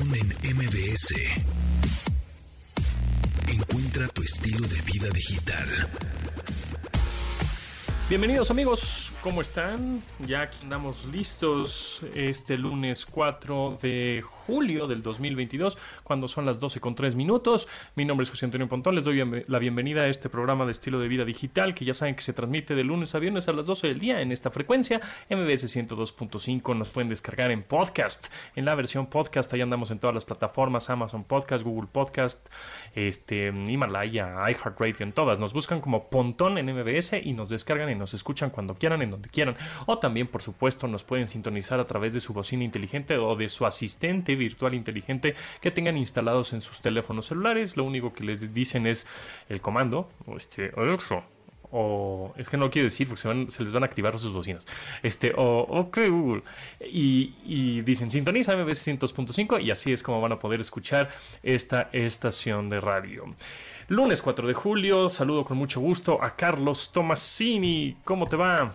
En MBS. Encuentra tu estilo de vida digital. Bienvenidos amigos, ¿cómo están? Ya aquí andamos listos este lunes 4 de julio del 2022, cuando son las 12 con 3 minutos. Mi nombre es José Antonio Pontón, les doy la bienvenida a este programa de estilo de vida digital que ya saben que se transmite de lunes a viernes a las 12 del día en esta frecuencia, MBS 102.5. Nos pueden descargar en podcast, en la versión podcast, ahí andamos en todas las plataformas, Amazon Podcast, Google Podcast, este, Himalaya, iHeartRadio, en todas. Nos buscan como Pontón en MBS y nos descargan en nos escuchan cuando quieran, en donde quieran. O también, por supuesto, nos pueden sintonizar a través de su bocina inteligente o de su asistente virtual inteligente que tengan instalados en sus teléfonos celulares. Lo único que les dicen es el comando, este, o es que no quiero decir porque se, les van a activar sus bocinas. Este, o ok Google. Y, dicen sintoniza MBS 100.5 y así es como van a poder escuchar esta estación de radio. Lunes 4 de julio, saludo con mucho gusto a Carlos Tomasini. ¿Cómo te va?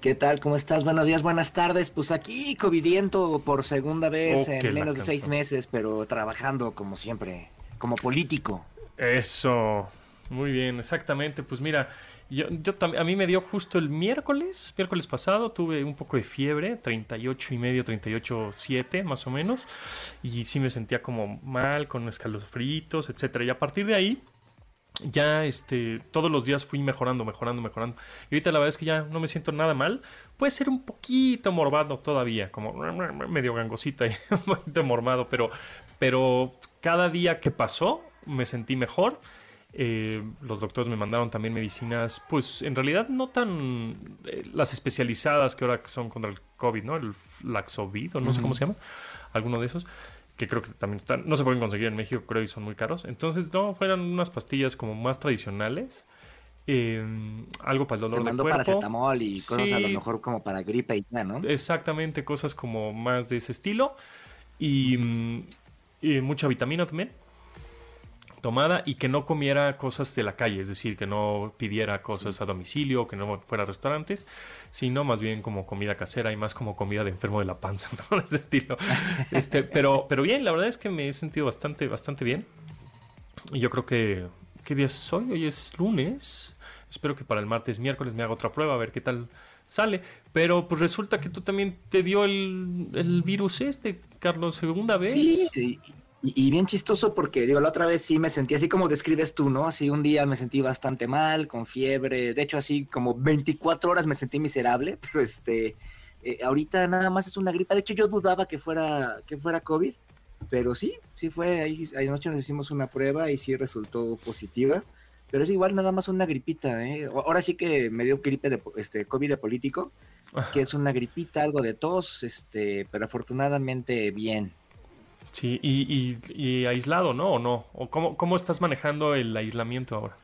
¿Qué tal? ¿Cómo estás? Buenos días, buenas tardes. Pues aquí covidiento por segunda vez oh, en menos de seis meses, pero trabajando como siempre, como político. Eso, muy bien, exactamente. Pues mira, yo, yo a mí me dio justo el miércoles, miércoles pasado, tuve un poco de fiebre, 38 y medio, 38, 7 más o menos, y sí me sentía como mal, con escalofritos, etcétera. Y a partir de ahí, ya este, todos los días fui mejorando, mejorando, mejorando. Y ahorita la verdad es que ya no me siento nada mal. Puede ser un poquito morbado todavía, como medio gangosita y un poquito mormado, pero, pero cada día que pasó me sentí mejor eh, los doctores me mandaron también medicinas, pues en realidad no tan eh, las especializadas que ahora son contra el COVID, ¿no? El Laxovid, o no sé cómo se llama, alguno de esos, que creo que también están, no se pueden conseguir en México, creo, y son muy caros. Entonces, no, fueran unas pastillas como más tradicionales. Eh, algo para el dolor de cuerpo. paracetamol y cosas a lo mejor como para gripe y ya, ¿no? Exactamente, cosas como más de ese estilo. y mm, mucha vitamina también tomada y que no comiera cosas de la calle, es decir, que no pidiera cosas a domicilio, que no fuera a restaurantes, sino más bien como comida casera y más como comida de enfermo de la panza, ¿no? De ese estilo. Este, pero, pero bien, la verdad es que me he sentido bastante, bastante bien. Y yo creo que, ¿qué día es hoy? Hoy es lunes. Espero que para el martes, miércoles me haga otra prueba, a ver qué tal sale. Pero pues resulta que tú también te dio el, el virus este, Carlos, segunda vez. Sí, y, bien chistoso porque, digo, la otra vez sí me sentí así como describes tú, ¿no? Así un día me sentí bastante mal, con fiebre, de hecho así como 24 horas me sentí miserable, pero este, eh, ahorita nada más es una gripa, de hecho yo dudaba que fuera, que fuera COVID, pero sí, sí fue, ahí anoche nos hicimos una prueba y sí resultó positiva, pero es igual nada más una gripita, ¿eh? Ahora sí que me dio gripe de, este, COVID de político, que es una gripita, algo de tos, este, pero afortunadamente bien. Sí, y, aislado, ¿no? ¿O no? ¿O cómo, cómo estás manejando el aislamiento ahora?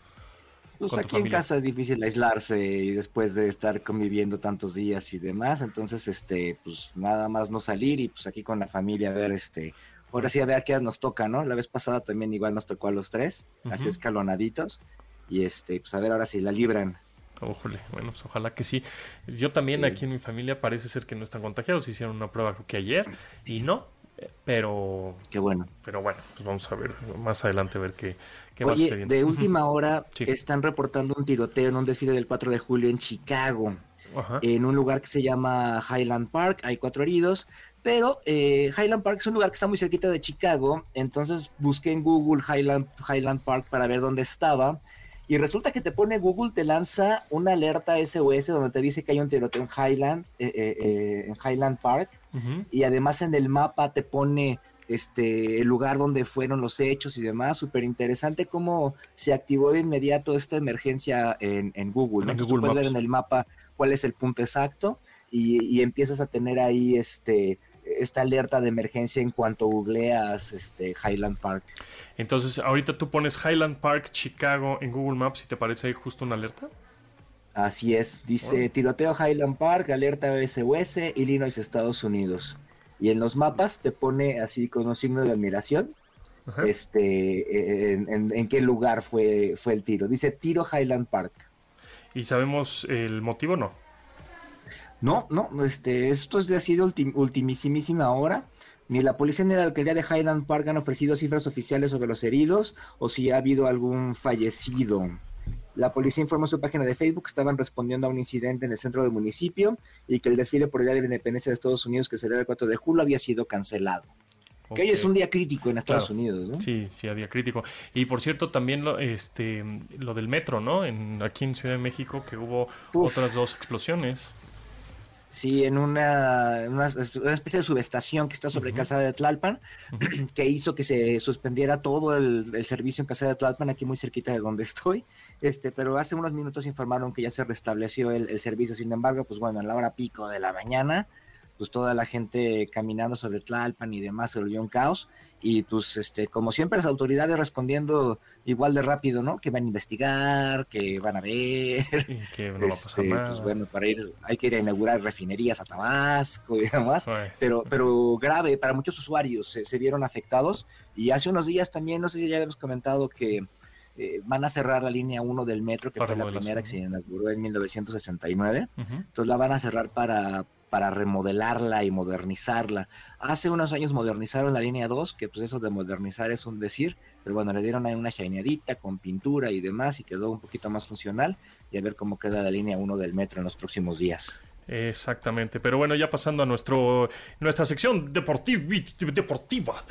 Pues aquí en casa es difícil aislarse y después de estar conviviendo tantos días y demás, entonces este, pues nada más no salir y pues aquí con la familia a ver este, ahora sí a ver qué nos toca, ¿no? La vez pasada también igual nos tocó a los tres, así escalonaditos, y este, pues a ver ahora si la libran. Ojole, bueno, pues ojalá que sí. Yo también aquí en mi familia parece ser que no están contagiados, hicieron una prueba que ayer y no, pero. Qué bueno. Pero bueno, pues vamos a ver más adelante a ver qué, qué va sucediendo. De última hora están reportando un tiroteo en un desfile del 4 de julio en Chicago. En un lugar que se llama Highland Park. Hay cuatro heridos. Pero eh, Highland Park es un lugar que está muy cerquita de Chicago. Entonces busqué en Google Highland, Highland Park para ver dónde estaba. Y resulta que te pone Google, te lanza una alerta SOS donde te dice que hay un tiroteo en Highland, eh, eh, en Highland Park y además en el mapa te pone este el lugar donde fueron los hechos y demás. Súper interesante cómo se activó de inmediato esta emergencia en, Google. ¿no? puedes ver en el mapa cuál es el punto exacto y, empiezas a tener ahí este esta alerta de emergencia en cuanto googleas este Highland Park. Entonces, ahorita tú pones Highland Park, Chicago en Google Maps y te aparece ahí justo una alerta. Así es, dice tiroteo Highland Park, alerta SOS, Illinois, Estados Unidos. Y en los mapas te pone así con un signo de admiración, este, en, qué lugar fue, fue el tiro. Dice tiro Highland Park. ¿Y sabemos el motivo no? No, no, este, esto es de así de ultimísima hora, Ni la policía ni la alcaldía de Highland Park han ofrecido cifras oficiales sobre los heridos o si ha habido algún fallecido. La policía informó en su página de Facebook que estaban respondiendo a un incidente en el centro del municipio y que el desfile por el Día de la Independencia de Estados Unidos que celebra el 4 de julio había sido cancelado. Que hoy es un día crítico en Estados Unidos, ¿no? Sí, sí, día crítico. Y por cierto, también lo, este, lo del metro, ¿no? En, aquí en Ciudad de México, que hubo otras dos explosiones. Sí, en una, una, especie de subestación que está sobre Calzada de Tlalpan, que hizo que se suspendiera todo el, servicio en Calzada de Tlalpan, aquí muy cerquita de donde estoy. Este, pero hace unos minutos informaron que ya se restableció el, el servicio. Sin embargo, pues bueno, a la hora pico de la mañana, pues toda la gente caminando sobre Tlalpan y demás se volvió un caos. Y pues este como siempre las autoridades respondiendo igual de rápido no que van a investigar que van a ver. Que no va a este, pues bueno para ir hay que ir a inaugurar refinerías a Tabasco y demás. Pero pero grave para muchos usuarios se, vieron afectados. Y hace unos días también no sé si ya hemos comentado que eh, van a cerrar la línea 1 del metro, que fue la primera que se inauguró en 1969. Entonces la van a cerrar para, para remodelarla y modernizarla. Hace unos años modernizaron la línea 2, que pues eso de modernizar es un decir, pero bueno, le dieron ahí una shineadita con pintura y demás y quedó un poquito más funcional y a ver cómo queda la línea 1 del metro en los próximos días. Exactamente, pero bueno, ya pasando a nuestro nuestra sección deportiva. deportiva.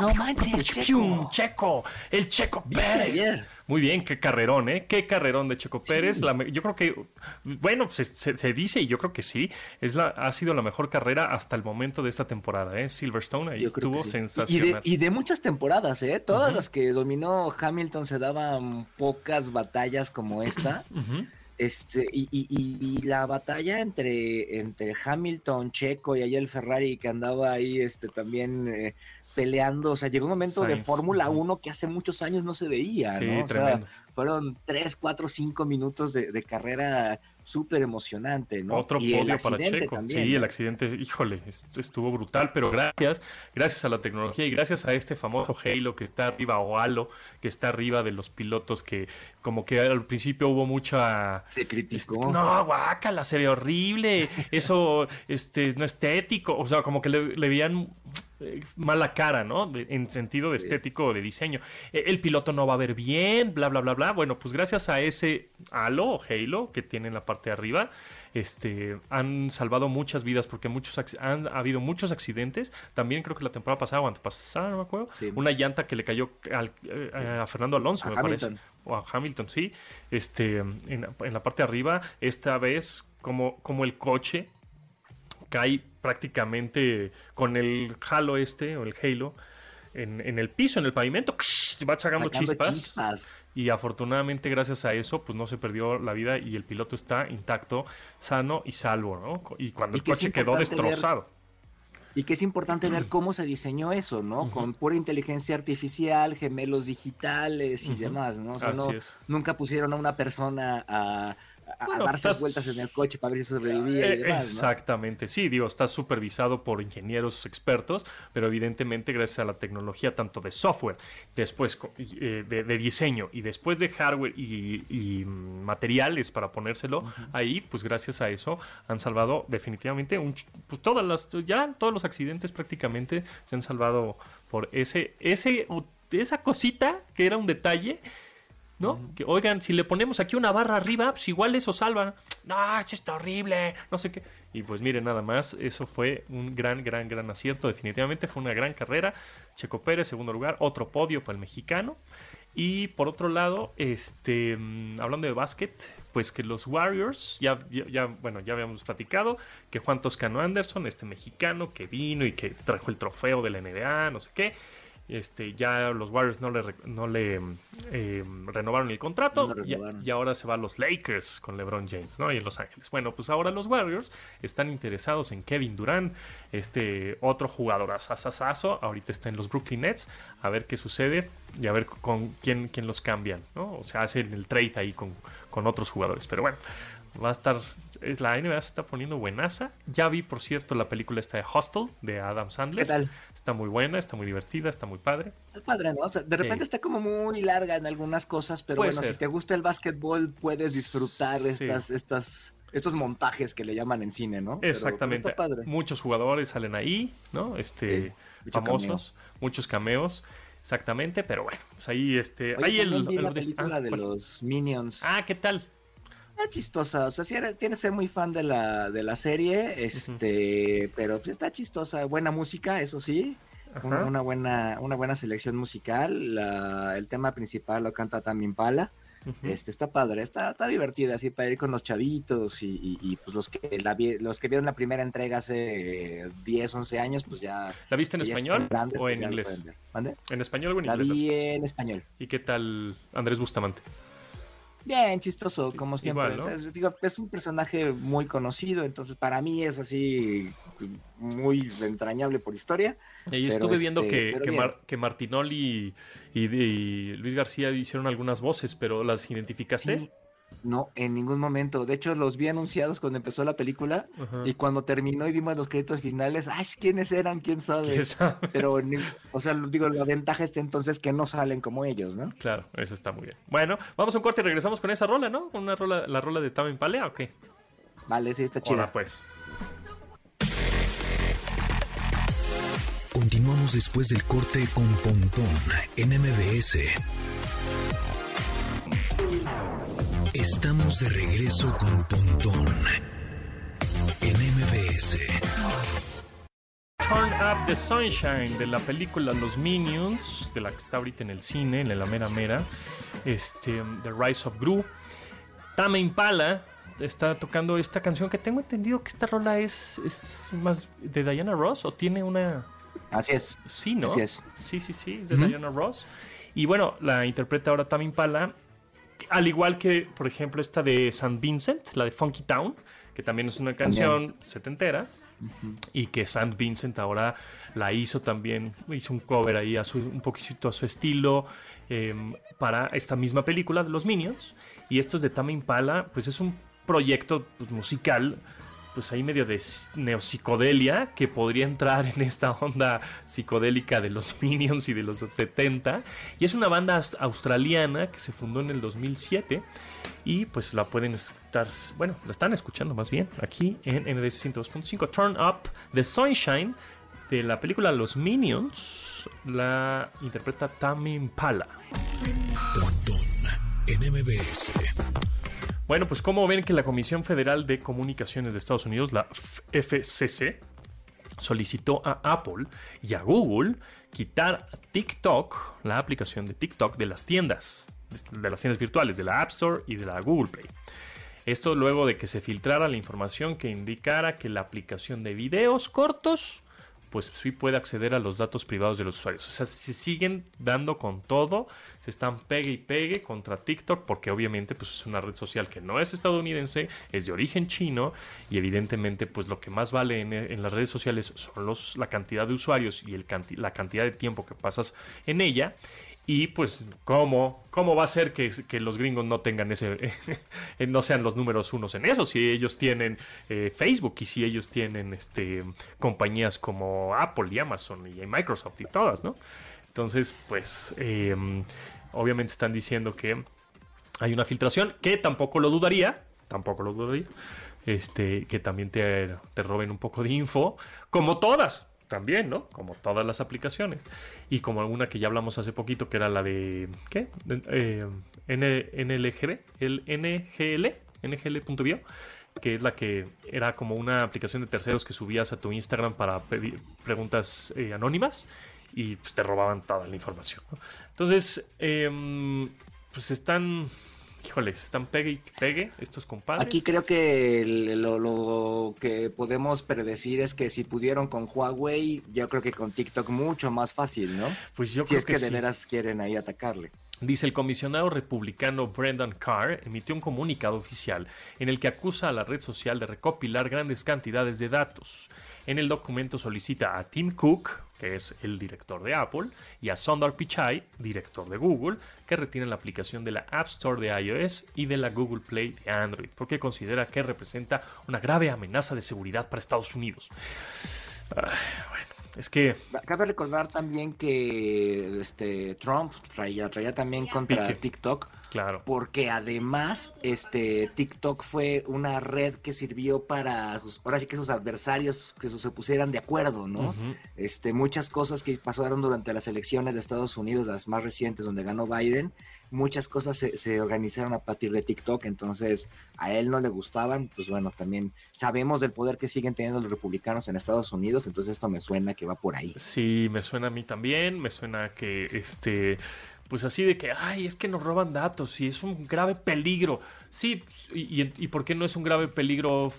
No manches, checo. checo. el Checo Pérez. Muy bien, qué carrerón, ¿eh? Qué carrerón de Checo Pérez. yo creo que, bueno, se, dice y yo creo que sí, es la, ha sido la mejor carrera hasta el momento de esta temporada, ¿eh? Silverstone ahí estuvo sensacional. Y de, muchas temporadas, ¿eh? Todas las que dominó Hamilton se daban pocas batallas como esta. Este, y, y, la batalla entre, entre Hamilton, Checo y ahí el Ferrari que andaba ahí este, también eh, peleando, o sea, llegó un momento de Fórmula 1 que hace muchos años no se veía, ¿no? O sea, fueron 3, 4, 5 minutos de, de carrera súper emocionante, ¿no? Otro podio para Checo. sí, el accidente, híjole, estuvo brutal, pero gracias, gracias a la tecnología y gracias a este famoso Halo que está arriba, o Halo, que está arriba de los pilotos, que como que al principio hubo mucha... Se criticó. Este, no, guácala, se ve horrible, eso este, no estético, o sea, como que le, le veían eh, mala cara, ¿no? en sentido de estético o de diseño. E, el piloto no va a ver bien, bla, bla, bla, bla. Bueno, pues gracias a ese halo o halo que tiene en la parte de arriba, este, han salvado muchas vidas porque muchos han habido muchos accidentes. También creo que la temporada pasada o antepasada, no me acuerdo, una llanta que le cayó eh, a Fernando Alonso, me parece. O a Hamilton, sí. Este, en, en la parte de arriba, esta vez como, como el coche cae prácticamente con el halo este o el halo en, el piso, en el pavimento, va sacando chispas, Y afortunadamente, gracias a eso, pues no se perdió la vida y el piloto está intacto, sano y salvo, ¿no? Y cuando el coche quedó destrozado. y que es importante ver cómo se diseñó eso, ¿no? Con pura inteligencia artificial, gemelos digitales y demás, ¿no? O sea, no, nunca pusieron a una persona a a, darse vueltas en el coche para ver si sobrevivía y eh, demás, Exactamente, sí, digo, está supervisado por ingenieros expertos, pero evidentemente gracias a la tecnología tanto de software, después eh, de, diseño y después de hardware y, materiales para ponérselo ahí, pues gracias a eso han salvado definitivamente un, pues todas las, ya todos los accidentes prácticamente se han salvado por ese, ese, esa cosita que era un detalle ¿no? Que oigan, si le ponemos aquí una barra arriba, pues igual eso salva. No, eso está horrible, no sé qué. Y pues miren, nada más, eso fue un gran, gran, gran acierto. Definitivamente fue una gran carrera. Checo Pérez, segundo lugar, otro podio para el mexicano. Y por otro lado, este, mm, hablando de básquet, pues que los Warriors, ya, ya, bueno, ya habíamos platicado, que Juan Toscano Anderson, este mexicano que vino y que trajo el trofeo de la NBA, no sé qué, este, ya los Warriors no le, no le eh, renovaron el contrato y, ahora se va a los Lakers con LeBron James, ¿no? Y en Los Ángeles. Bueno, pues ahora los Warriors están interesados en Kevin Durant, este otro jugador asasazo, ahorita está en los Brooklyn Nets, a ver qué sucede y a ver con quién, quién los cambian, ¿no? O sea, hacen el trade ahí con, con otros jugadores. Pero bueno, va a estar, es, la NBA se está poniendo buenaza. Ya vi, por cierto, la película esta de Hostel de Adam Sandler. ¿Qué tal? Está muy buena, está muy divertida, está muy padre. Es padre, ¿no? de repente está como muy larga en algunas cosas, pero bueno, si te gusta el básquetbol, puedes disfrutar estas, estas estos montajes que le llaman en cine, ¿no? Exactamente. Muchos jugadores salen ahí, ¿no? Este, famosos, muchos cameos. Exactamente, pero bueno, pues ahí este, ahí el, la película ah, de los Minions. Ah, ¿qué tal? Está chistosa, o sea, sí tiene que ser muy fan de la, de la serie, este, pero pues está chistosa, buena música, eso sí, una, buena, una buena selección musical, el tema principal lo canta también Pala, este, está padre, está, está divertida así para ir con los chavitos y, pues los que la los que vieron la primera entrega hace 10, 11 años, pues ya... ¿La viste en español o pues en inglés? ¿En español o en inglés? La vi en español. ¿Y qué tal Andrés Bustamante? Bien, chistoso, como siempre. es, digo, es un personaje muy conocido, entonces para mí es así muy entrañable por historia. Y estuve viendo este, que, que, Martinoli y, Luis García hicieron algunas voces, pero ¿las identificaste? No, en ningún momento. De hecho, los vi anunciados cuando empezó la película y cuando terminó y vimos los créditos finales, ¡ay! ¿Quiénes eran? ¿Quién sabe? Pero, o sea, digo, la ventaja es entonces que no salen como ellos, ¿no? Claro, eso está muy bien. Bueno, vamos a un corte y regresamos con esa rola, ¿no? Con una rola, la rola de Tamen Palea, ¿o qué? Vale, sí, está chida. Hola, pues. Continuamos después del corte con Pontón en MBS. Estamos de regreso con Pontón en MBS. Turn Up the Sunshine de la película Los Minions, de la que está ahorita en el cine, en la mera mera. Este, The Rise of Gru. Tame Impala está tocando esta canción que tengo entendido que esta rola es, es más de Diana Ross o tiene una. Así es. Sí, ¿no? Así es. Sí, sí, sí, es de Diana Ross. Y bueno, la interpreta ahora Tame Impala al igual que, por ejemplo, esta de St. Vincent, la de Funky Town, que también es una canción setentera. Y que St. Vincent ahora la hizo también, hizo un cover ahí a su, un poquito a su estilo em, para esta misma película de los Minions. Y esto es de Tame Impala, pues es un proyecto pues, musical pues ahí medio de neopsicodelia que podría entrar en esta onda psicodélica de los Minions y de los 70 y es una banda australiana que se fundó en el 2007 y pues la pueden estar, bueno, la están escuchando más bien aquí en NBC 102.5 Turn Up the Sunshine de la película Los Minions la interpreta Tammy Impala. en MBS. Bueno, pues como ven que la Comisión Federal de Comunicaciones de Estados Unidos, la FCC, solicitó a Apple y a Google quitar TikTok, la aplicación de TikTok, de las tiendas, de las tiendas virtuales, de la App Store y de la Google Play. Esto luego de que se filtrara la información que indicara que la aplicación de videos cortos pues sí puede acceder a los datos privados de los usuarios. O sea, se siguen dando con todo, se están pegue y pegue contra TikTok, porque obviamente pues es una red social que no es estadounidense, es de origen chino, y evidentemente pues lo que más vale en, las redes sociales son los, la cantidad de usuarios y el, la cantidad de tiempo que pasas en ella. Y pues, ¿cómo, cómo va a ser que, los gringos no tengan ese, no sean los números unos en eso? Si ellos tienen eh, Facebook y si ellos tienen este, compañías como Apple y Amazon y Microsoft y todas, ¿no? Entonces, pues, em, obviamente están diciendo que hay una filtración, que tampoco lo dudaría, tampoco lo dudaría, este, que también te, te roben un poco de info, como todas, también, ¿no? Como todas las aplicaciones. Y como alguna que ya hablamos hace poquito, que era la de, ¿qué? Eh, NLGB, el NGL, NGL.bio, que es la que era como una aplicación de terceros que subías a tu Instagram para pedir preguntas eh, anónimas y pues, te robaban toda la información. Entonces, em, pues están híjoles, están pegue y pegue estos compadres. Aquí creo que lo, que podemos predecir es que si pudieron con Huawei, yo creo que con TikTok mucho más fácil, ¿no? Pues yo si creo es que, de veras quieren ahí atacarle. Dice el comisionado republicano Brendan Carr emitió un comunicado oficial en el que acusa a la red social de recopilar grandes cantidades de datos. En el documento solicita a Tim Cook, que es el director de Apple, y a Sundar Pichai, director de Google, que retiren la aplicación de la App Store de iOS y de la Google Play de Android, porque considera que representa una grave amenaza de seguridad para Estados Unidos. bueno, es que... Cabe recordar también que este Trump traía, traía también contra TikTok Claro. Porque además, este TikTok fue una red que sirvió para sus, ahora sí que sus adversarios que se pusieran de acuerdo, ¿no? Este, muchas cosas que pasaron durante las elecciones de Estados Unidos, las más recientes donde ganó Biden, muchas cosas se, se, organizaron a partir de TikTok, entonces a él no le gustaban, pues bueno, también sabemos del poder que siguen teniendo los republicanos en Estados Unidos, entonces esto me suena que va por ahí. Sí, me suena a mí también, me suena que este pues así de que, ay, es que nos roban datos y es un grave peligro. Sí, y, y, por qué no es un grave peligro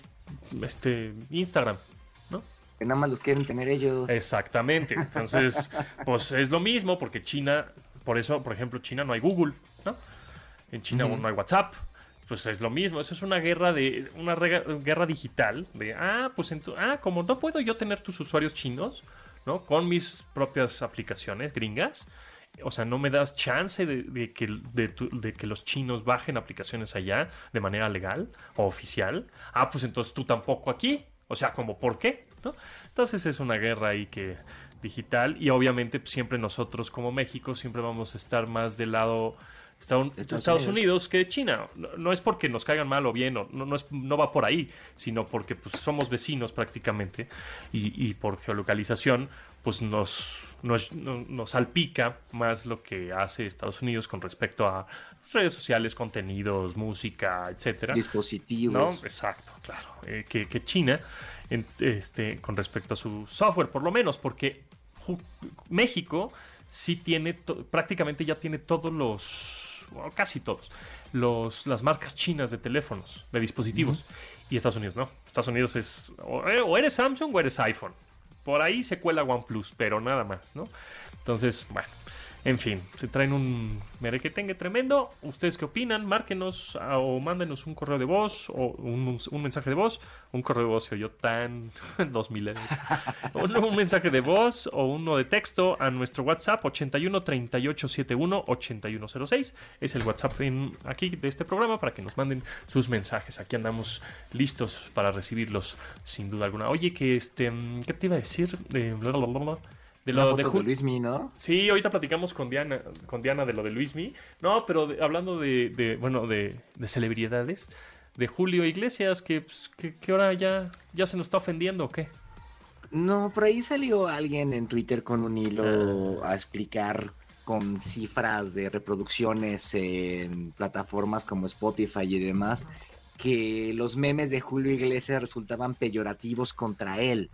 este Instagram? ¿No? Que nada más los quieren tener ellos. Exactamente. Entonces, pues es lo mismo porque China por eso, por ejemplo, China no hay Google, ¿no? En China no hay WhatsApp. Pues es lo mismo, eso es una guerra de una guerra digital de ah, pues ah, como no puedo yo tener tus usuarios chinos, ¿no? Con mis propias aplicaciones gringas, o sea, no me das chance de, que, de, que, los chinos bajen aplicaciones allá de manera legal o oficial. Ah, pues entonces tú tampoco aquí. O sea, como, ¿por qué? ¿No? Entonces es una guerra ahí que digital y obviamente pues, siempre nosotros como México siempre vamos a estar más del lado de Estados, Unidos. que China. No, es porque nos caigan mal o bien, no, no, es, no va por ahí, sino porque pues, somos vecinos prácticamente y, por geolocalización pues nos, nos, nos, salpica más lo que hace Estados Unidos con respecto a redes sociales, contenidos, música, etcétera. Dispositivos. ¿No? Exacto, claro. Eh, que, que China este, con respecto a su software, por lo menos, porque México sí tiene, prácticamente ya tiene todos los, casi todos, los, las marcas chinas de teléfonos, de dispositivos. Y Estados Unidos no. Estados Unidos es, o eres Samsung o eres iPhone. Por ahí se cuela OnePlus, pero nada más, ¿no? Entonces, bueno. En fin, se traen un merequetengue tremendo. ¿Ustedes qué opinan? Márquenos o mándenos un correo de voz o un, mensaje de voz. Un correo de voz se oyó tan 2000 un, un mensaje de voz o uno de texto a nuestro WhatsApp 81 38 71 8106. Es el WhatsApp aquí de este programa para que nos manden sus mensajes. Aquí andamos listos para recibirlos sin duda alguna. Oye, que este, ¿qué te iba a decir? Eh, de lo de, Luismi, ¿no? Sí, ahorita platicamos con Diana, con Diana de lo de Luismi. No, pero hablando de, bueno, de, celebridades, de Julio Iglesias, que, pues, que, ahora ya, ya se nos está ofendiendo o qué. No, por ahí salió alguien en Twitter con un hilo ah. a explicar con cifras de reproducciones en plataformas como Spotify y demás, que los memes de Julio Iglesias resultaban peyorativos contra él.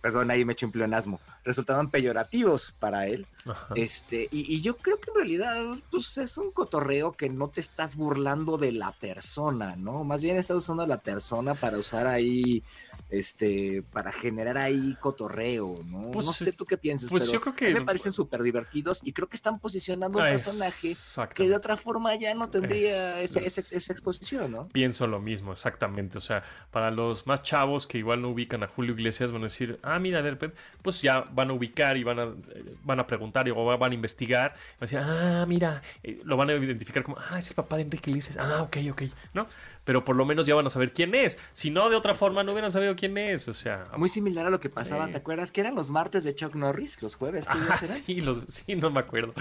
Perdón, ahí me eché un pleonasmo. Resultaban peyorativos para él. Este, y, yo creo que en realidad, pues es un cotorreo que no te estás burlando de la persona, ¿no? Más bien estás usando a la persona para usar ahí, este, para generar ahí cotorreo, ¿no? Pues no sé tú qué piensas, pues yo creo que me parecen súper divertidos y creo que están posicionando un personaje que de otra forma ya no tendría esa, esa exposición, ¿no? Pienso lo mismo, exactamente. O sea, para los más chavos que igual no ubican a Julio Iglesias van a decir, ah, mira, de repente, pues ya van a ubicar y van a, van a preguntar o van a investigar. Van a decir, ah, mira, eh, lo van a identificar como, ah, es el papá de Enrique Iglesias. Ah, ok, ok, ¿no? Pero por lo menos ya van a saber quién es. Si no, de otra forma no hubieran sabido quién es. O sea. Muy similar a lo que pasaba, ¿te acuerdas? Que eran los martes de Chuck Norris, los jueves. Ah, sí, los, sí, no me acuerdo.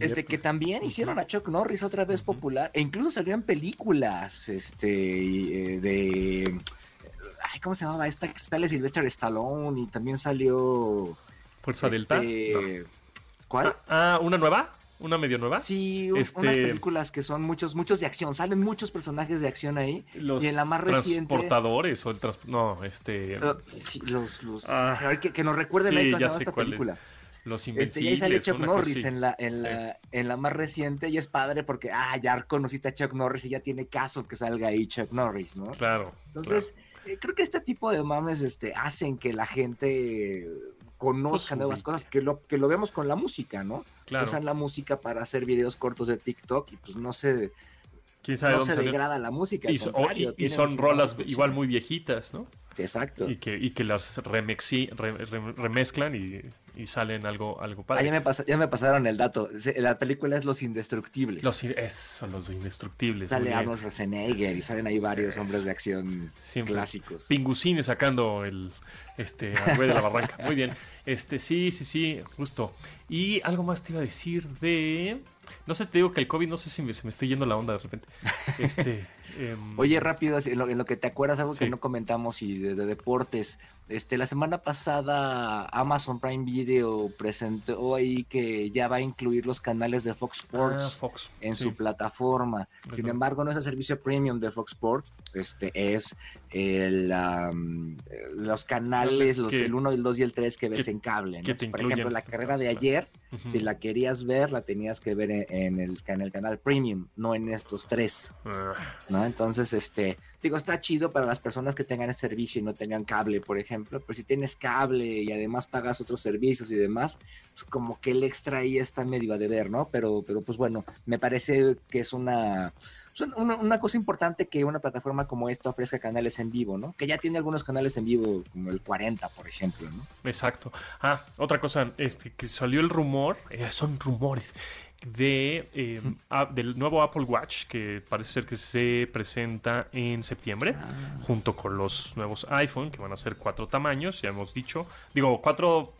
este, que también hicieron a Chuck Norris otra vez popular. E incluso salían películas, este, eh, ¿cómo se llamaba? Esta que sale Sylvester Stallone y también salió. Fuerza Delta. Este, ¿Cuál? Ah, ah, ¿una nueva? ¿Una medio nueva? Sí, este... unas películas que son muchos, muchos de acción. Salen muchos personajes de acción ahí. Los y en la más reciente. Transportadores o el trans... No, este. Uh, sí, los. los... Ah, que, que, nos recuerden sí, ahí ya sé esta película. Los Invencibles. Este, y ahí sale Chuck Norris en la, en, la, en la más reciente y es padre porque, ah, ya conociste a Chuck Norris y ya tiene caso que salga ahí Chuck Norris, ¿no? Claro. Entonces, creo que este tipo de mames este, hacen que la gente conozca pues, nuevas cosas, que lo, que lo vemos con la música, ¿no? Claro. Usan la música para hacer videos cortos de TikTok y pues no no se degrada la música. Y, son rolas igual muy viejitas, ¿no? exacto. Y que, y que las remexi, remezclan y, y, salen algo, algo padre. Ah, ya, me ya me pasaron el dato. La película es Los Indestructibles. Los, son los Indestructibles. Sale Arnold Schwarzenegger y salen ahí varios hombres de acción clásicos. Pingucines sacando el este güey de la barranca. Muy bien. Este, sí, sí, sí, justo. Y algo más te iba a decir de. No sé, te digo que el COVID, no sé si se me estoy yendo la onda de repente. Este, em, Oye, rápido, en lo, que te acuerdas, algo que no comentamos y de, deportes. Este, la semana pasada Amazon Prime Video presentó ahí que ya va a incluir los canales de Fox Sports ah, en su plataforma. Sin embargo, no es el servicio premium de Fox Sports, este es el, los canales, los, el 1, el 2 y el 3 que ves en cable. Por ejemplo, la carrera de ayer, si la querías ver, la tenías que ver en, el, en el canal premium, no en estos tres. Ah. ¿no? Entonces, este, digo, está chido para las personas que tengan el servicio y no tengan cable, por ejemplo, pero si tienes cable y además pagas otros servicios y demás, pues como que el extra ahí está medio a deber, ¿no? Pero, pero pues bueno, me parece que es una, una, cosa importante que una plataforma como esta ofrezca canales en vivo, ¿no? Que ya tiene algunos canales en vivo, como el 40, por ejemplo, ¿no? Exacto. Ah, otra cosa, este, que salió el rumor, eh, son rumores, de, eh, del nuevo Apple Watch que parece ser que se presenta en septiembre ah. junto con los nuevos iPhone que van a ser cuatro tamaños, ya hemos dicho, digo cuatro,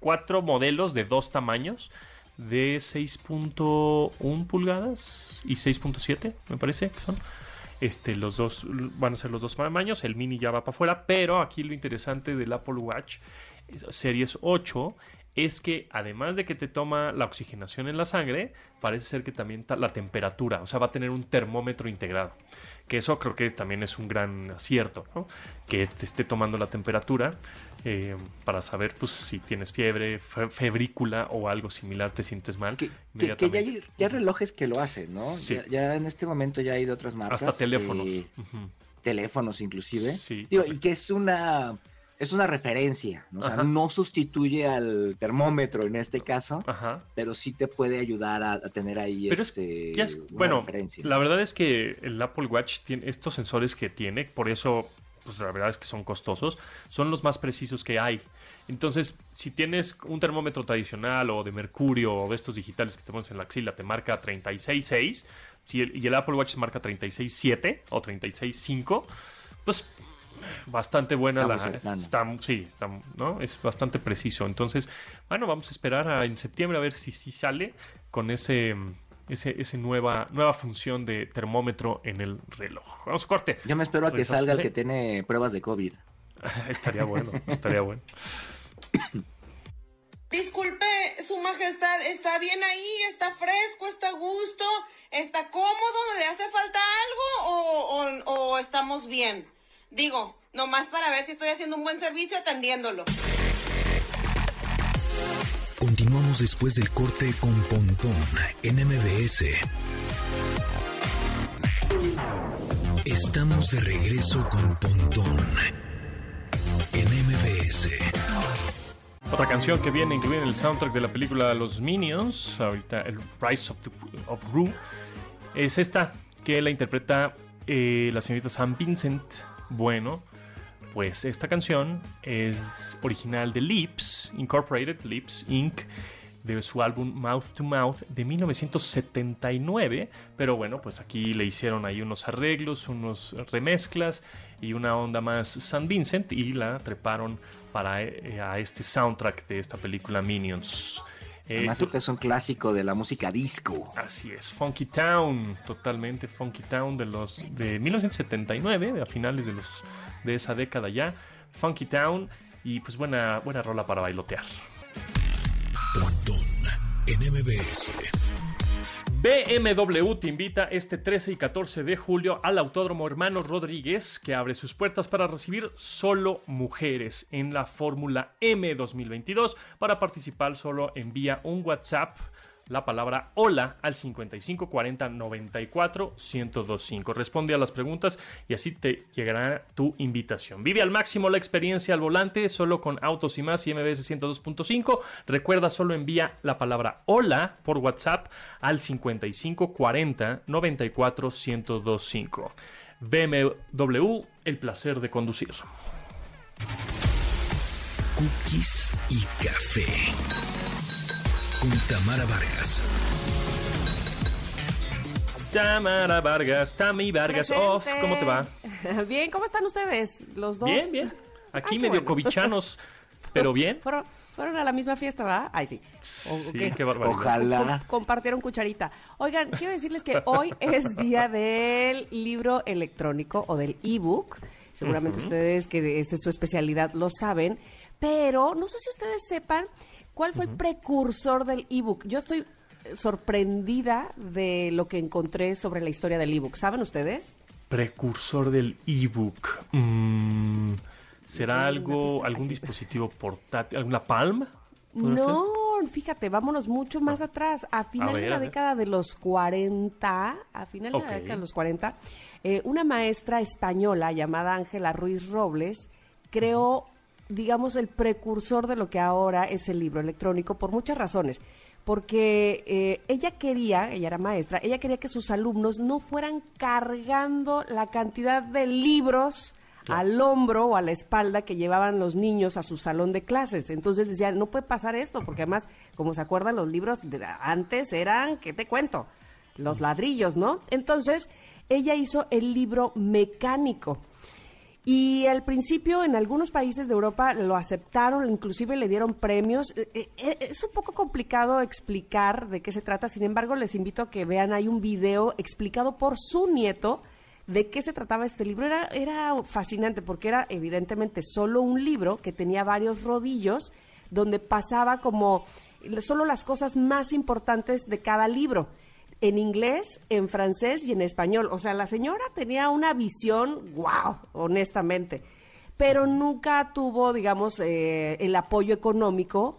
cuatro modelos de dos tamaños de 6.1 pulgadas y 6.7 me parece que son. Este, los dos van a ser los dos tamaños, el mini ya va para afuera, pero aquí lo interesante del Apple Watch Series 8 es que además de que te toma la oxigenación en la sangre, parece ser que también la temperatura, o sea, va a tener un termómetro integrado. Que eso creo que también es un gran acierto, ¿no? Que te esté tomando la temperatura eh, para saber pues, si tienes fiebre, febrícula o algo similar, te sientes mal. Que, ya, hay, relojes que lo hacen, ¿no? Ya, en este momento ya hay de otras marcas. Hasta teléfonos. Teléfonos inclusive. Sí. y que es una es una referencia, ¿no? O sea, no sustituye al termómetro en este caso, pero sí te puede ayudar a, tener ahí este, bueno, La verdad es que el Apple Watch tiene estos sensores que tiene, por eso pues la verdad es que son costosos, son los más precisos que hay. Entonces, si tienes un termómetro tradicional o de mercurio o de estos digitales que te pones en la axila, te marca 36.6 si y el Apple Watch marca 36.7 o 36.5, pues bastante buena la está, sí está, no es bastante preciso entonces bueno vamos a esperar a, en septiembre a ver si, si sale con ese ese, ese nueva nueva función de termómetro en el reloj vamos corte yo me espero a que salga el que tiene pruebas de covid estaría bueno estaría bueno Disculpe, su majestad, ¿está bien ahí? ¿Está fresco? ¿Está a gusto? ¿Está cómodo? ¿Le hace falta algo? ¿O, o, o estamos bien? Digo, nomás para ver si estoy haciendo un buen servicio atendiéndolo. Continuamos después del corte con Pontón en MBS. Estamos de regreso con Pontón en MBS. Otra canción que viene incluida en el soundtrack de la película Los Minions, ahorita el Rise of, the, of Rue, es esta que la interpreta eh, la señorita Sam Vincent bueno, pues esta canción es original de Lips Incorporated, Lips Inc., de su álbum Mouth to Mouth de 1979, pero bueno, pues aquí le hicieron ahí unos arreglos, unos remezclas y una onda más San Vincent y la treparon para eh, a este soundtrack de esta película Minions. Eh, Además, este es un clásico de la música disco. Así es, Funky Town, totalmente Funky Town de los de 1979, a finales de los de esa década ya. Funky Town y pues buena buena rola para bailotear. en MBS. BMW te invita este 13 y 14 de julio al Autódromo Hermanos Rodríguez, que abre sus puertas para recibir solo mujeres en la Fórmula M 2022. Para participar solo envía un WhatsApp la palabra hola al 5540 94 1025. Responde a las preguntas y así te llegará tu invitación. Vive al máximo la experiencia al volante solo con Autos y más y MBS 102.5. Recuerda, solo envía la palabra hola por WhatsApp al 5540 94 1025. BMW, el placer de conducir. Cookies y café con Tamara Vargas. Tamara Vargas, Tami Vargas, off, ¿cómo te va? Bien, ¿cómo están ustedes? Los dos. Bien, bien. Aquí medio cobichanos pero bien. Fueron, fueron a la misma fiesta, ¿verdad? Ay, sí. sí, qué barbaridad. Ojalá. compartieron cucharita. Oigan, quiero decirles que hoy es día del libro electrónico o del ebook. Seguramente ustedes, que esta es su especialidad, lo saben. Pero no sé si ustedes sepan cuál fue el precursor del ebook. Yo estoy sorprendida de lo que encontré sobre la historia del ebook. ¿Saben ustedes? Precursor del ebook. Mm, ¿Será algo, algún dispositivo portátil, alguna Palm? No, fíjate, vámonos mucho más atrás. A final de la década de los 40, a final de la década de los 40, eh, una maestra española llamada Ángela Ruiz Robles creó, digamos, el precursor de lo que ahora es el libro electrónico por muchas razones porque eh, ella quería, ella era maestra, ella quería que sus alumnos no fueran cargando la cantidad de libros al hombro o a la espalda que llevaban los niños a su salón de clases. Entonces decía, no puede pasar esto, porque además, como se acuerdan, los libros de antes eran, ¿qué te cuento? Los ladrillos, ¿no? Entonces, ella hizo el libro mecánico. Y al principio en algunos países de Europa lo aceptaron, inclusive le dieron premios. Eh, eh, eh, es un poco complicado explicar de qué se trata, sin embargo les invito a que vean, hay un video explicado por su nieto de qué se trataba este libro. Era, era fascinante porque era evidentemente solo un libro que tenía varios rodillos donde pasaba como solo las cosas más importantes de cada libro en inglés, en francés y en español. O sea, la señora tenía una visión, wow, honestamente, pero nunca tuvo, digamos, eh, el apoyo económico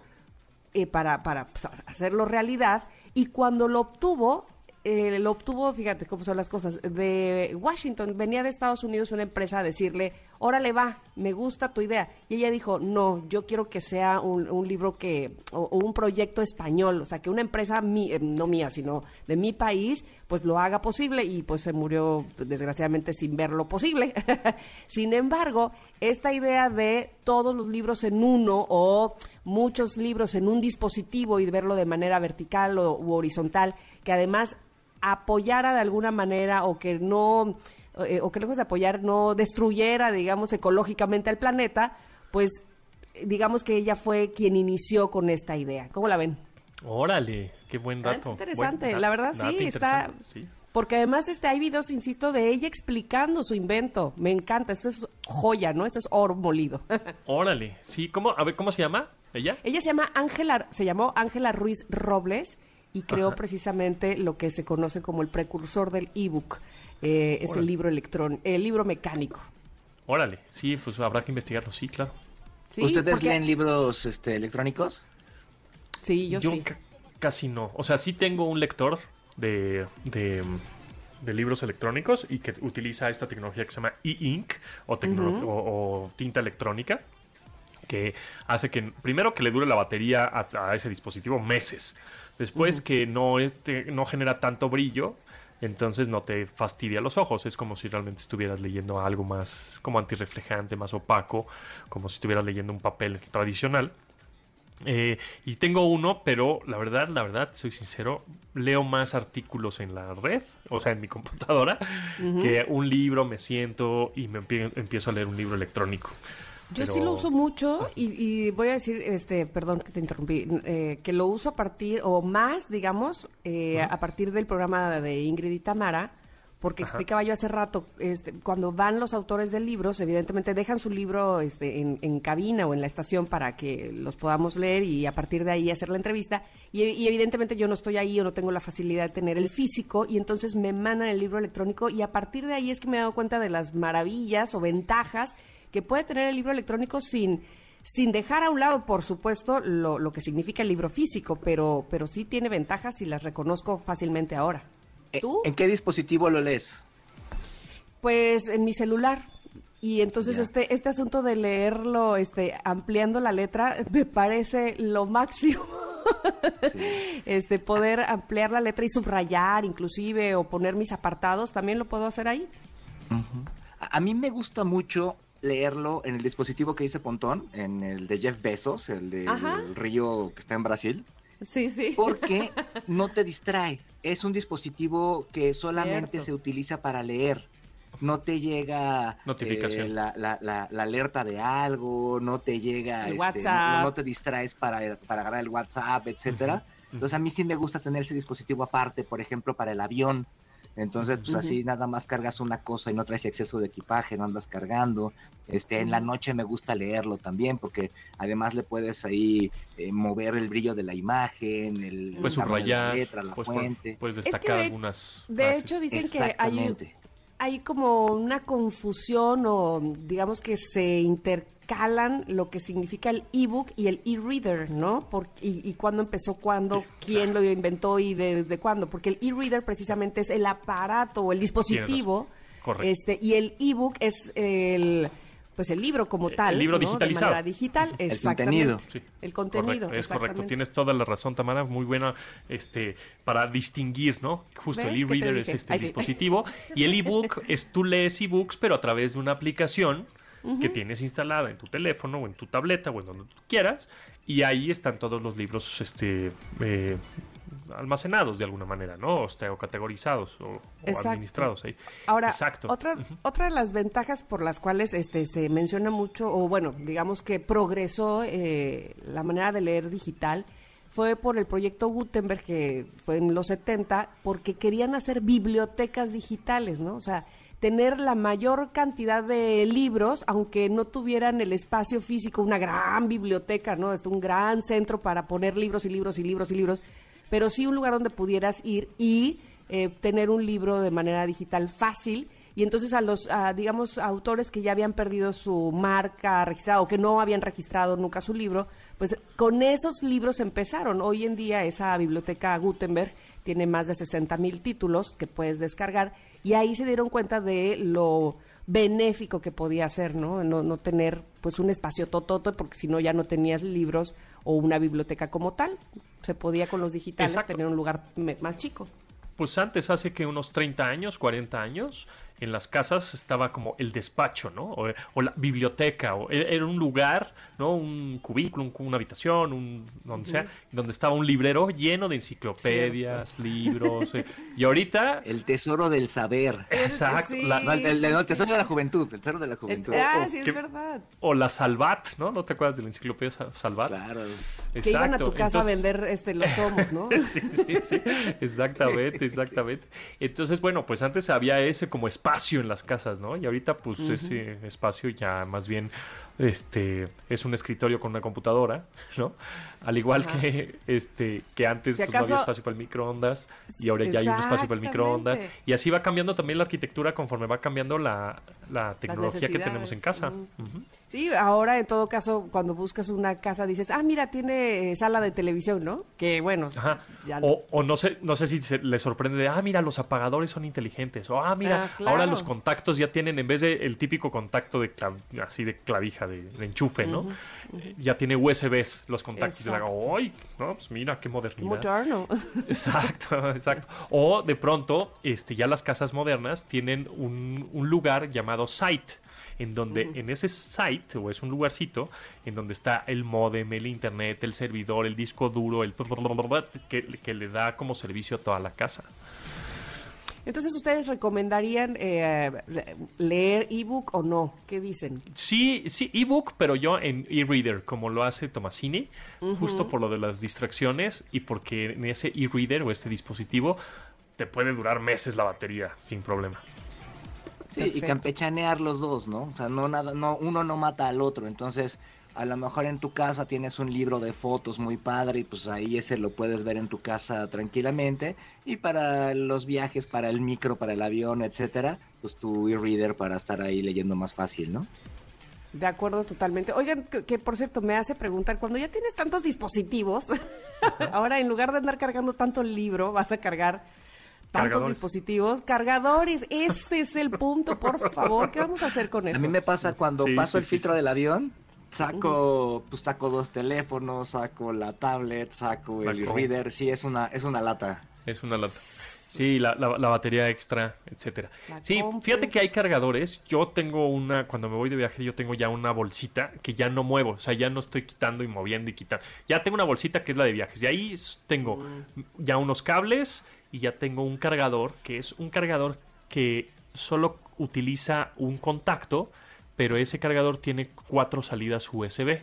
eh, para, para pues, hacerlo realidad. Y cuando lo obtuvo, eh, lo obtuvo, fíjate cómo son las cosas, de Washington. Venía de Estados Unidos una empresa a decirle, órale va, me gusta tu idea. Y ella dijo, no, yo quiero que sea un, libro que, o, un proyecto español, o sea, que una empresa, eh, no mía, sino de mi país, pues lo haga posible y pues se murió desgraciadamente sin ver lo posible. sin embargo, esta idea de todos los libros en uno o muchos libros en un dispositivo y verlo de manera vertical o, u horizontal, que además apoyara de alguna manera o que no, eh, o que lejos de apoyar no destruyera, digamos, ecológicamente al planeta, pues digamos que ella fue quien inició con esta idea. ¿Cómo la ven? Órale, qué buen dato. interesante, la verdad sí, está... Porque además este, hay videos, insisto, de ella explicando su invento. Me encanta, eso es joya, ¿no? Eso es oro molido. Órale, sí, ¿cómo? A ver, ¿cómo se llama ella? Ella se llama Ángela, se llamó Ángela Ruiz Robles y creó precisamente lo que se conoce como el precursor del ebook. Eh, es el libro electrónico, el libro mecánico. Órale, sí, pues habrá que investigarlo, sí, claro. ¿Ustedes leen libros este, electrónicos? Sí, yo, sí. casi no. O sea, sí tengo un lector de, de, libros electrónicos y que utiliza esta tecnología que se llama e-ink o, o, tinta electrónica que hace que primero que le dure la batería a, ese dispositivo meses, después que no, este, no genera tanto brillo, entonces no te fastidia los ojos, es como si realmente estuvieras leyendo algo más como antirreflejante, más opaco, como si estuvieras leyendo un papel tradicional. Eh, y tengo uno, pero la verdad, la verdad, soy sincero, leo más artículos en la red, o sea, en mi computadora, que un libro, me siento y me empiezo a leer un libro electrónico. Yo sí lo uso mucho y, voy a decir, este, perdón que te interrumpí, eh, que lo uso a partir, o más, digamos, eh, a partir del programa de Ingrid y Tamara, porque explicaba yo hace rato, este, cuando van los autores de libros, evidentemente dejan su libro este, en, cabina o en la estación para que los podamos leer y a partir de ahí hacer la entrevista. Y, y, evidentemente yo no estoy ahí o no tengo la facilidad de tener el físico y entonces me mandan el libro electrónico y a partir de ahí es que me he dado cuenta de las maravillas o ventajas que puede tener el libro electrónico sin, sin dejar a un lado, por supuesto, lo, lo, que significa el libro físico, pero, pero sí tiene ventajas y las reconozco fácilmente ahora. ¿Tú? ¿En qué dispositivo lo lees? Pues en mi celular. Y entonces este, este asunto de leerlo este, ampliando la letra me parece lo máximo. Este, poder ampliar la letra y subrayar inclusive o poner mis apartados, también lo puedo hacer ahí. A mí me gusta mucho leerlo en el dispositivo que dice Pontón, en el de Jeff Bezos, el del río que está en Brasil. Sí, sí. Porque no te distrae. Es un dispositivo que solamente se utiliza para leer. no te llega Notificación. Eh, la, la, la, alerta de algo, no te llega, este, no, te distraes para, para agarrar el WhatsApp, etcétera. Entonces a mí sí me gusta tener ese dispositivo aparte, por ejemplo, para el avión. Entonces, pues así nada más cargas una cosa y no traes exceso de equipaje, no andas cargando. Este, en la noche me gusta leerlo también, porque además le puedes ahí eh, mover el brillo de la imagen, el subrayar, la letra, la fuente. puedes destacar algunas. De hecho, dicen que hay, hay como una confusión o digamos que se intercalan lo que significa el ebook y el e-reader, ¿no? y, cuándo empezó, cuándo, quién lo inventó y desde cuándo, porque el e-reader precisamente es el aparato o el dispositivo. Este, y el ebook es el pues el libro como tal. El libro digitalizado. De digital, el contenido. el contenido. es correcto. Tienes toda la razón, Tamara. Muy buena este, para distinguir, ¿no? Justo el e-reader es este dispositivo. Y el e-book es tú lees e-books, pero a través de una aplicación que tienes instalada en tu teléfono o en tu tableta o en donde tú quieras. Y ahí están todos los libros este, eh, almacenados de alguna manera, ¿no? O, sea, o categorizados o, administrados ahí. Ahora, Otra, otra de las ventajas por las cuales este, se menciona mucho, o bueno, digamos que progresó eh, la manera de leer digital, fue por el proyecto Gutenberg, que fue en los 70, porque querían hacer bibliotecas digitales, ¿no? O sea, tener la mayor cantidad de libros, aunque no tuvieran el espacio físico, una gran biblioteca, ¿no? Es un gran centro para poner libros y libros y libros y libros, pero sí un lugar donde pudieras ir y eh, tener un libro de manera digital fácil y entonces a los, digamos, autores que ya habían perdido su marca registrada o que no habían registrado nunca su libro, pues con esos libros empezaron. Hoy en día esa biblioteca Gutenberg tiene más de 60 mil títulos que puedes descargar y ahí se dieron cuenta de lo benéfico que podía ser, ¿no? No, no tener pues un espacio tototo porque si no ya no tenías libros o una biblioteca como tal. Se podía con los digitales tener un lugar más chico. Pues antes, hace que unos 30 años, 40 años, en las casas estaba como el despacho, ¿no? O, la biblioteca, o e, era un lugar, ¿no? Un cubículo, una habitación, un donde sea, donde estaba un librero lleno de enciclopedias, libros. Eh, y ahorita... El tesoro del saber. Exacto. el, tesoro de la juventud, el tesoro de la juventud. Ah, sí, es verdad. O la Salvat, ¿no? ¿No te acuerdas de la enciclopedia Salvat? Claro. Exacto. Que iban a tu casa a vender este, los tomos, ¿no? sí, sí, sí. Exactamente, exactamente. Entonces, bueno, pues antes había ese como espacio en las casas, ¿no? Y ahorita pues ese espacio ya más bien este es un escritorio con una computadora, ¿no? Al igual que este que antes pues, no había espacio para el microondas y ahora ya hay un espacio para el microondas y así va cambiando también la arquitectura conforme va cambiando la, la tecnología que tenemos en casa. Sí, ahora en todo caso cuando buscas una casa dices, "Ah, mira, tiene eh, sala de televisión, ¿no?" Que bueno, o, o, no sé no sé si se le sorprende de, "Ah, mira, los apagadores son inteligentes." O, "Ah, mira, ah, ahora los contactos ya tienen en vez de el típico contacto de así de clavija de, enchufe, ¿no? Ya tiene USBs los contactos de la ¡ay! No, pues mira qué modernidad. Moderno. Exacto, exacto. O de pronto, este, ya las casas modernas tienen un, un lugar llamado site en donde en ese site o es un lugarcito en donde está el modem, el internet, el servidor, el disco duro, el que, que le da como servicio a toda la casa. Entonces, ¿ustedes recomendarían eh, leer ebook o no? ¿Qué dicen? Sí, sí, ebook, pero yo en e-reader, como lo hace Tomasini, justo por lo de las distracciones y porque en ese e-reader o este dispositivo te puede durar meses la batería sin problema. Sí, y campechanear los dos, ¿no? O sea, no nada, no, uno no mata al otro, entonces a lo mejor en tu casa tienes un libro de fotos muy padre y pues ahí ese lo puedes ver en tu casa tranquilamente. Y para los viajes, para el micro, para el avión, etcétera, pues tu e-reader para estar ahí leyendo más fácil, ¿no? De acuerdo, totalmente. Oigan, que, por cierto me hace preguntar, cuando ya tienes tantos dispositivos, ahora en lugar de andar cargando tanto el libro, vas a cargar tantos dispositivos, cargadores, ese es el punto, por favor, ¿qué vamos a hacer con eso? A mí me pasa cuando paso el filtro del avión, Saco, pues saco dos teléfonos, saco la tablet, saco el reader, sí, es una, es una lata. Es una lata. Sí, la, la, batería extra, etcétera. sí, fíjate que hay cargadores. Yo tengo una, cuando me voy de viaje, yo tengo ya una bolsita que ya no muevo. O sea, ya no estoy quitando y moviendo y quitando. Ya tengo una bolsita que es la de viajes. Y ahí tengo mm. ya unos cables y ya tengo un cargador que es un cargador que solo utiliza un contacto, pero ese cargador tiene cuatro salidas USB.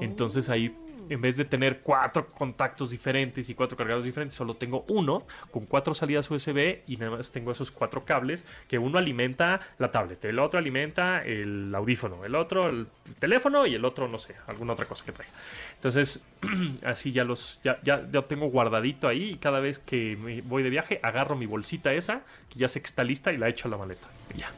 Entonces ahí en vez de tener cuatro contactos diferentes y cuatro cargadores diferentes, solo tengo uno con cuatro salidas USB y nada más tengo esos cuatro cables que uno alimenta la tablet, el otro alimenta el audífono, el otro el teléfono y el otro no sé, alguna otra cosa que traiga. Entonces, así ya los ya, ya, ya tengo guardadito ahí y cada vez que me voy de viaje agarro mi bolsita esa que ya sé que está lista y la echo a la maleta. Y ya.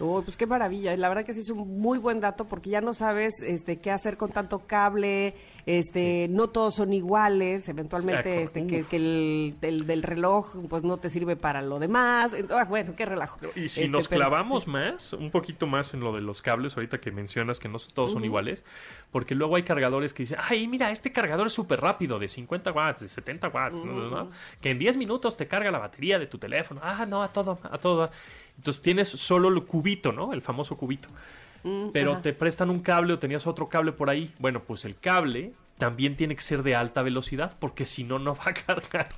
Uy, pues qué maravilla. La verdad que sí es un muy buen dato porque ya no sabes este, qué hacer con tanto cable. Este, no todos son iguales. Eventualmente, este, que, el del reloj pues no te sirve para lo demás. Ah, bueno, qué relajo. Y si nos este, clavamos más, un poquito más en lo de los cables, ahorita que mencionas que no todos son iguales, porque luego hay cargadores que dicen, ay, mira, este cargador es súper rápido, de 50 watts, de 70 watts, que en 10 minutos te carga la batería de tu teléfono. Ah, no, a todo, a todo. Entonces tienes solo el cubito, ¿no? El famoso cubito. Mm, Pero te prestan un cable o tenías otro cable por ahí. Bueno, pues el cable también tiene que ser de alta velocidad porque si no, no va a cargar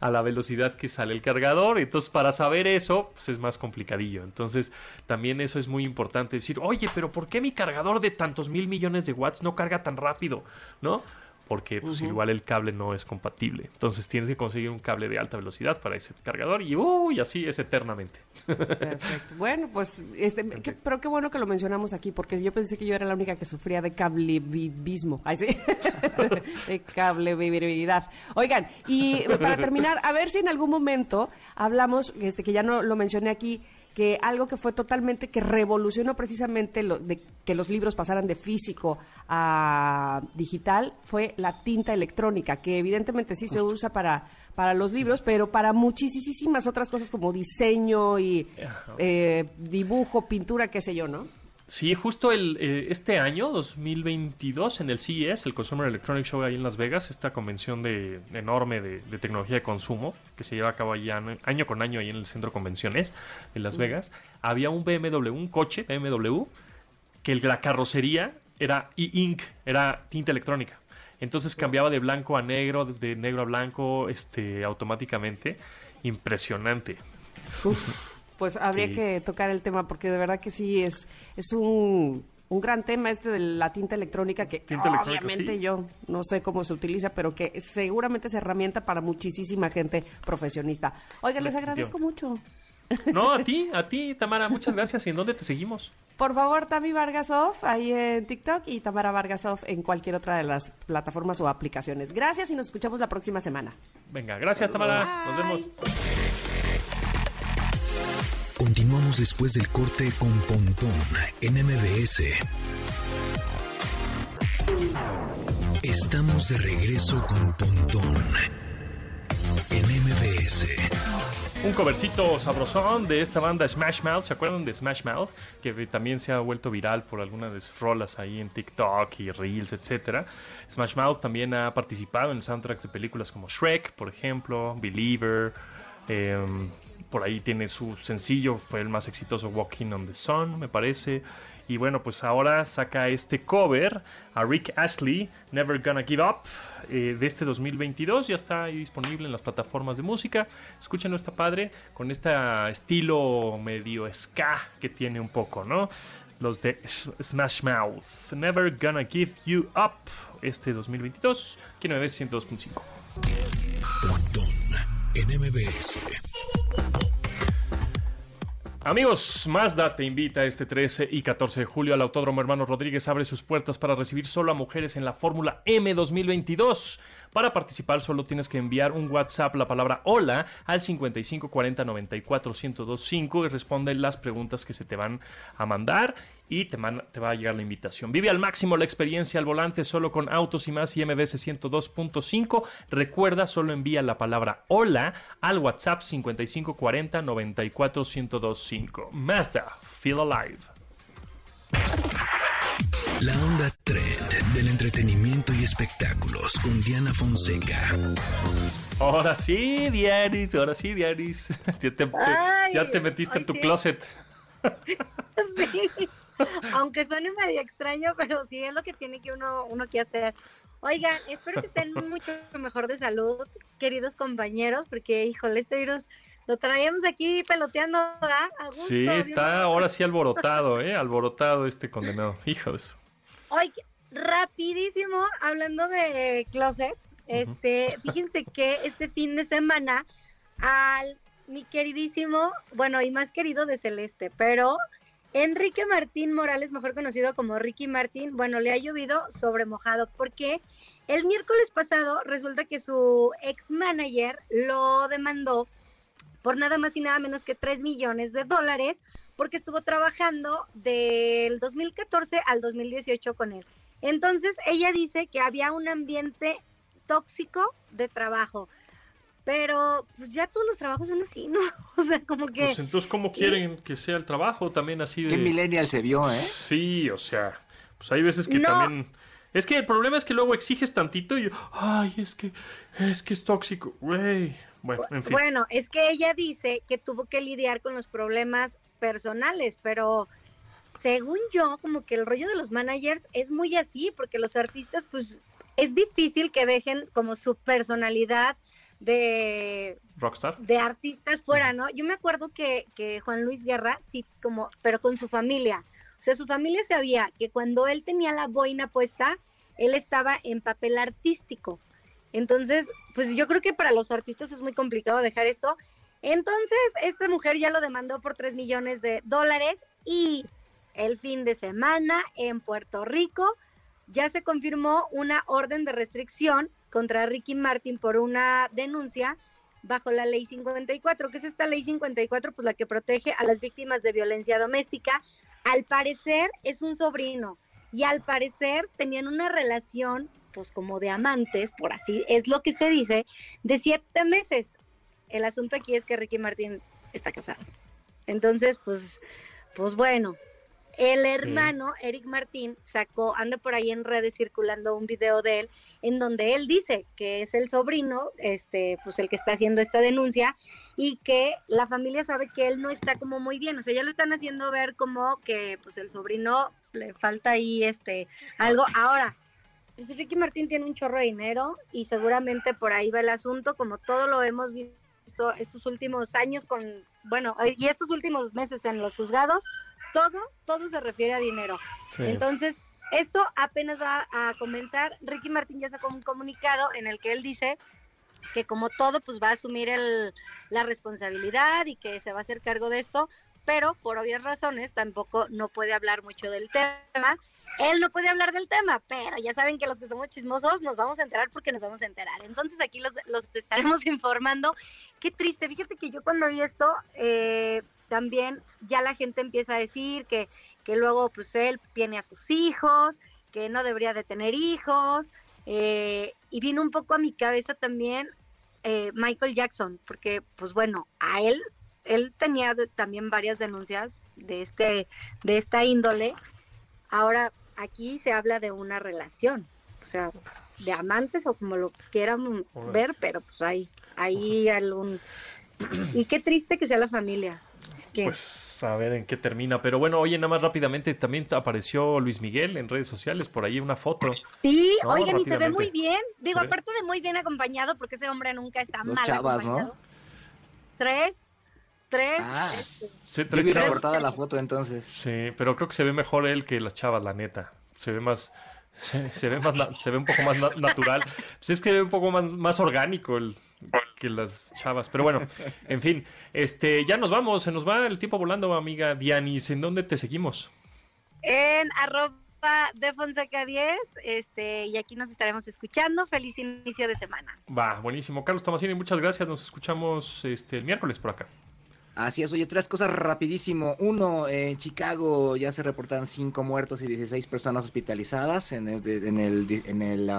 a la velocidad que sale el cargador. Entonces, para saber eso, pues es más complicadillo. Entonces, también eso es muy importante decir, oye, pero ¿por qué mi cargador de tantos mil millones de watts no carga tan rápido? ¿No? Porque pues, igual el cable no es compatible. Entonces tienes que conseguir un cable de alta velocidad para ese cargador y, uy, así es eternamente. Perfecto. Bueno, pues, este, pero qué bueno que lo mencionamos aquí, porque yo pensé que yo era la única que sufría de cablebismo. Ay, sí. de cablevibilidad. Oigan, y para terminar, a ver si en algún momento hablamos, este, que ya no lo mencioné aquí, que algo que fue totalmente, que revolucionó precisamente lo, de que los libros pasaran de físico a digital, fue la tinta electrónica, que evidentemente sí se usa para, para los libros, pero para muchísimas otras cosas como diseño y eh, dibujo, pintura, qué sé yo, ¿no? Sí, justo el, eh, este año, 2022, en el CES, el Consumer Electronic Show ahí en Las Vegas, esta convención de, enorme de, tecnología de consumo que se lleva a cabo allá año con año ahí en el centro de convenciones de Las Vegas, había un BMW, un coche BMW, que la carrocería era e-ink, era tinta electrónica. Entonces cambiaba de blanco a negro, de negro a blanco, este, automáticamente. Impresionante pues habría que tocar el tema porque de verdad que sí es, es un, un gran tema este de la tinta electrónica que obviamente yo no sé cómo se utiliza, pero que seguramente es herramienta para muchísima gente profesionista. Oigan, les agradezco mucho. No, a ti, a ti, Tamara, muchas gracias. ¿Y en dónde te seguimos? Por favor, Tami Vargasov ahí en TikTok y Tamara Vargasov en cualquier otra de las plataformas o aplicaciones. Gracias y nos escuchamos la próxima semana. Venga, gracias, Tamara. Nos vemos. Continuamos después del corte con Pontón en MBS. Estamos de regreso con Pontón en MBS. Un covercito sabrosón de esta banda Smash Mouth. ¿Se acuerdan de Smash Mouth? Que también se ha vuelto viral por algunas de sus rolas ahí en TikTok y Reels, etc. Smash Mouth también ha participado en soundtracks de películas como Shrek, por ejemplo, Believer. Eh, por ahí tiene su sencillo, fue el más exitoso Walking on the Sun, me parece. Y bueno, pues ahora saca este cover a Rick Ashley, Never Gonna Give Up, eh, de este 2022. Ya está ahí disponible en las plataformas de música. Escúchenlo, está padre, con este estilo medio ska que tiene un poco, ¿no? Los de Smash Mouth, Never Gonna Give You Up, este 2022, aquí en MBS 102.5. en MBS. Amigos, Mazda te invita este 13 y 14 de julio al Autódromo Hermano Rodríguez abre sus puertas para recibir solo a mujeres en la Fórmula M 2022. Para participar solo tienes que enviar un WhatsApp la palabra hola al 55 40 94 1025 y responde las preguntas que se te van a mandar y te, te, va a llegar la invitación. Vive al máximo la experiencia al volante solo con Autos y más y MBS 102.5. Recuerda, solo envía la palabra hola al WhatsApp 5540 94 1025. Mazda, feel alive. La onda trend del entretenimiento y espectáculos con Diana Fonseca. Ahora sí, Dianis, ahora sí, Dianis. Ya te, metiste en tu closet. sí. Aunque suene medio extraño, pero sí es lo que tiene que uno, uno que hacer. Oigan, espero que estén mucho mejor de salud, queridos compañeros, porque, híjole, este virus Lo traíamos aquí peloteando, ¿verdad? sí, está ahora sí alborotado, ¿eh? Alborotado este condenado. Hijos. Oye, rapidísimo, hablando de closet, este, fíjense que este fin de semana al mi queridísimo, bueno, y más querido de Celeste, pero Enrique Martín Morales, mejor conocido como Ricky Martín, bueno, le ha llovido sobre mojado porque el miércoles pasado resulta que su ex manager lo demandó por nada más y nada menos que 3 millones de dólares porque estuvo trabajando del 2014 al 2018 con él. Entonces ella dice que había un ambiente tóxico de trabajo. Pero pues ya todos los trabajos son así, ¿no? O sea, como que... Pues entonces, ¿cómo quieren que sea el trabajo también así de... ¿Qué millennial se vio, eh? Sí, o sea, pues hay veces que también... Es que el problema es que luego exiges tantito y ay, es que es que es tóxico, güey. Bueno, en fin. Bueno, es que ella dice que tuvo que lidiar con los problemas personales, pero según yo, como que el rollo de los managers es muy así, porque los artistas, pues, es difícil que dejen como su personalidad de rockstar de artistas fuera, ¿no? Yo me acuerdo que, que Juan Luis Guerra, sí, como, pero con su familia. O sea, su familia sabía que cuando él tenía la boina puesta, él estaba en papel artístico. Entonces, pues yo creo que para los artistas es muy complicado dejar esto. Entonces, esta mujer ya lo demandó por 3 millones de dólares y el fin de semana en Puerto Rico ya se confirmó una orden de restricción contra Ricky Martin por una denuncia bajo la ley 54. ¿Qué es esta ley 54? Pues la que protege a las víctimas de violencia doméstica. Al parecer es un sobrino y al parecer tenían una relación, pues como de amantes, por así es lo que se dice, de siete meses. El asunto aquí es que Ricky Martin está casado. Entonces, pues, pues bueno, el hermano, Eric Martín, sacó, anda por ahí en redes circulando un video de él, en donde él dice que es el sobrino, este, pues el que está haciendo esta denuncia, y que la familia sabe que él no está como muy bien, o sea, ya lo están haciendo ver como que pues el sobrino le falta ahí este algo. Ahora, pues Ricky Martín tiene un chorro de dinero y seguramente por ahí va el asunto, como todo lo hemos visto estos últimos años con, bueno, y estos últimos meses en los juzgados, todo, todo se refiere a dinero. Entonces, esto apenas va a comenzar. Ricky Martín ya sacó un comunicado en el que él dice que como todo, pues va a asumir el, la responsabilidad y que se va a hacer cargo de esto, pero por obvias razones tampoco no puede hablar mucho del tema. Él no puede hablar del tema, pero ya saben que los que somos chismosos nos vamos a enterar porque nos vamos a enterar. Entonces aquí los, los estaremos informando. Qué triste, fíjate que yo cuando vi esto, eh, también ya la gente empieza a decir que, que luego pues él tiene a sus hijos, que no debería de tener hijos, eh, y vino un poco a mi cabeza también eh, Michael Jackson, porque pues bueno, a él, él tenía también varias denuncias de, este, de esta índole, ahora aquí se habla de una relación, o sea, de amantes o como lo quieran ver, pero pues hay, hay algún... Y qué triste que sea la familia. Pues a ver en qué termina. Pero bueno, oye, nada más rápidamente, también apareció Luis Miguel en redes sociales, por ahí una foto. Sí, oigan, y se ve muy bien. Digo, aparte de muy bien acompañado, porque ese hombre nunca está mal acompañado. Tres, tres. Ah, este, sí, tres chavas. la foto entonces. Sí, pero creo que se ve mejor él que las chavas, la neta. Se ve más... Se, ve más se ve un poco más natural. Pues es que se ve un poco más, más orgánico el, que las chavas. Pero bueno, en fin, este, ya nos vamos, se nos va el tiempo volando, amiga Dianis. ¿En dónde te seguimos? En arroba de Fonseca 10, este, y aquí nos estaremos escuchando. Feliz inicio de semana. Va, buenísimo. Carlos Tomasini, muchas gracias. Nos escuchamos este el miércoles por acá. Así es, oye, tres cosas rapidísimo. Uno, en Chicago ya se reportan cinco muertos y 16 personas hospitalizadas en el, en el, en el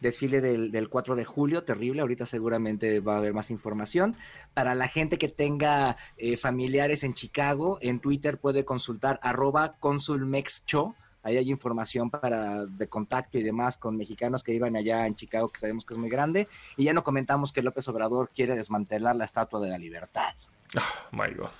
desfile del, del, 4 de julio, terrible, ahorita seguramente va a haber más información. Para la gente que tenga eh, familiares en Chicago, en Twitter puede consultar arroba consulmexcho, ahí hay información para de contacto y demás con mexicanos que iban allá en Chicago, que sabemos que es muy grande, y ya no comentamos que López Obrador quiere desmantelar la Estatua de la Libertad. Oh, my God.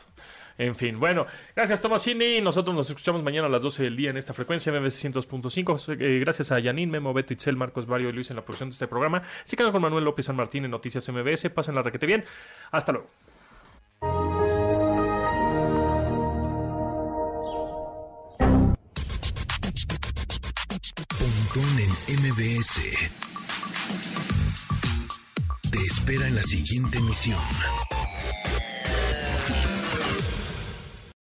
En fin, bueno, gracias Tomasini. Nosotros nos escuchamos mañana a las 12 del día en esta frecuencia MBC 102.5. Eh, gracias a Yanin, Memo, Beto, Itzel, Marcos, Vario y Luis en la producción de este programa. Se con Manuel López San Martín en Noticias MBS. Pasen la requete bien. Hasta luego. Pontón en MBS. Te espera en la siguiente emisión.